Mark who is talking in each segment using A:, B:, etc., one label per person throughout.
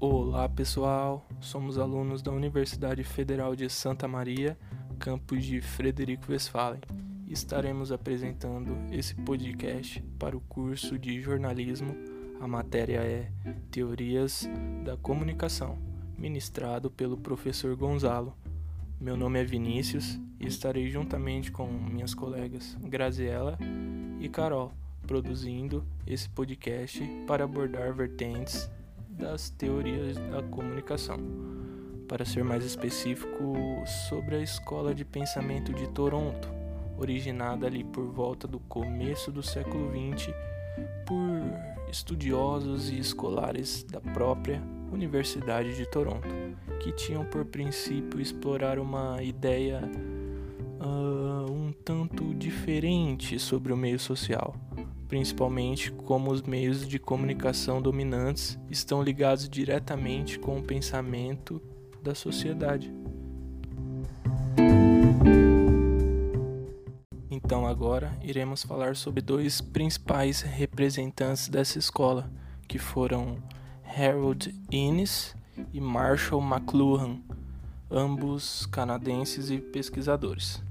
A: Olá pessoal, somos alunos da Universidade Federal de Santa Maria, campus de Frederico Westphalen. Estaremos apresentando esse podcast para o curso de jornalismo. A matéria é Teorias da Comunicação, ministrado pelo professor Gonzalo. Meu nome é Vinícius e estarei juntamente com minhas colegas Graziela e Carol produzindo esse podcast para abordar vertentes das teorias da comunicação. Para ser mais específico, sobre a Escola de Pensamento de Toronto, originada ali por volta do começo do século XX por estudiosos e escolares da própria Universidade de Toronto, que tinham por princípio explorar uma ideia uh, um tanto diferente sobre o meio social principalmente como os meios de comunicação dominantes estão ligados diretamente com o pensamento da sociedade. Então, agora iremos falar sobre dois principais representantes dessa escola, que foram Harold Innes e Marshall McLuhan, ambos canadenses e pesquisadores.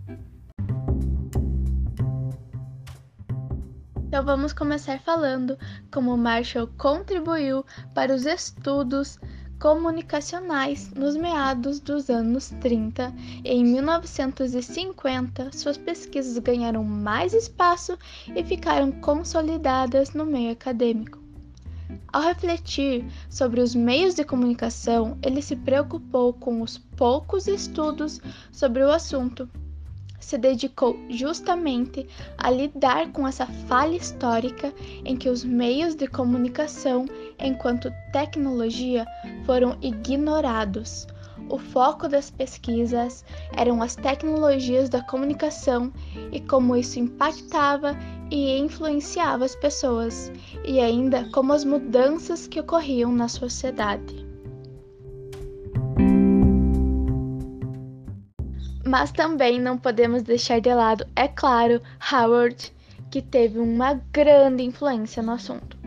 B: Então vamos começar falando como Marshall contribuiu para os estudos comunicacionais nos meados dos anos 30 e em 1950 suas pesquisas ganharam mais espaço e ficaram consolidadas no meio acadêmico. Ao refletir sobre os meios de comunicação, ele se preocupou com os poucos estudos sobre o assunto se dedicou justamente a lidar com essa falha histórica em que os meios de comunicação, enquanto tecnologia, foram ignorados. O foco das pesquisas eram as tecnologias da comunicação e como isso impactava e influenciava as pessoas, e ainda como as mudanças que ocorriam na sociedade. Mas também não podemos deixar de lado, é claro, Howard, que teve uma grande influência no assunto.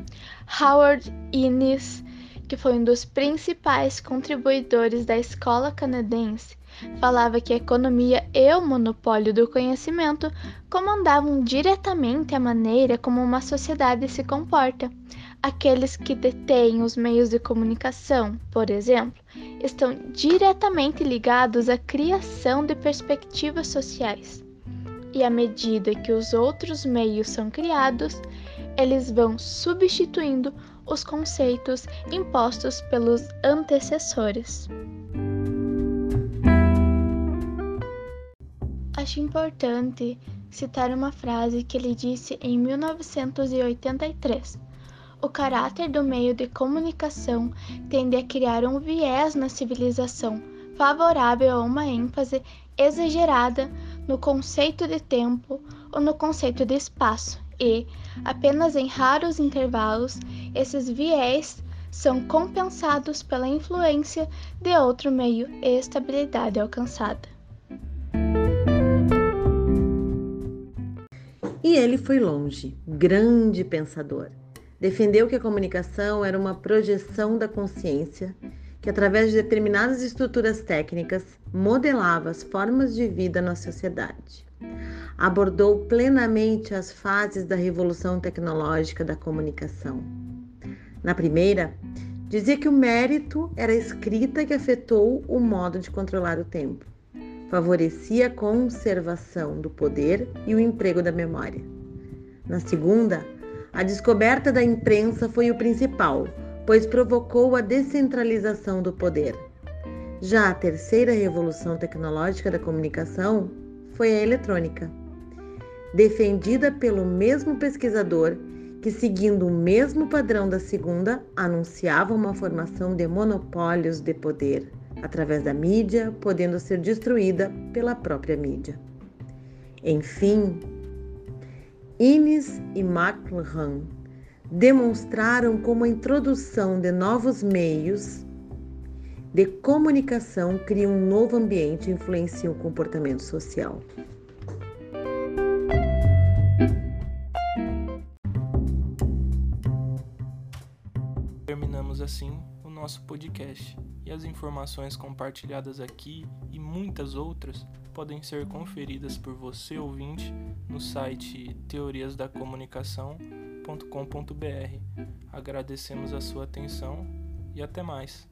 B: Howard Innes, que foi um dos principais contribuidores da escola canadense, falava que a economia e o monopólio do conhecimento comandavam diretamente a maneira como uma sociedade se comporta. Aqueles que detêm os meios de comunicação, por exemplo, estão diretamente ligados à criação de perspectivas sociais. E à medida que os outros meios são criados, eles vão substituindo os conceitos impostos pelos antecessores. Acho importante citar uma frase que ele disse em 1983 o caráter do meio de comunicação tende a criar um viés na civilização, favorável a uma ênfase exagerada no conceito de tempo ou no conceito de espaço, e, apenas em raros intervalos, esses viés são compensados pela influência de outro meio e estabilidade alcançada.
C: E ele foi longe, grande pensador defendeu que a comunicação era uma projeção da consciência que, através de determinadas estruturas técnicas, modelava as formas de vida na sociedade. Abordou plenamente as fases da revolução tecnológica da comunicação. Na primeira, dizia que o mérito era a escrita que afetou o modo de controlar o tempo. Favorecia a conservação do poder e o emprego da memória. Na segunda, a descoberta da imprensa foi o principal, pois provocou a descentralização do poder. Já a terceira revolução tecnológica da comunicação foi a eletrônica, defendida pelo mesmo pesquisador que, seguindo o mesmo padrão da segunda, anunciava uma formação de monopólios de poder através da mídia, podendo ser destruída pela própria mídia. Enfim, Innes e McLuhan demonstraram como a introdução de novos meios de comunicação cria um novo ambiente e influencia o comportamento social.
A: Terminamos assim nosso podcast. E as informações compartilhadas aqui e muitas outras podem ser conferidas por você ouvinte no site teoriasdacomunicação.com.br. Agradecemos a sua atenção e até mais.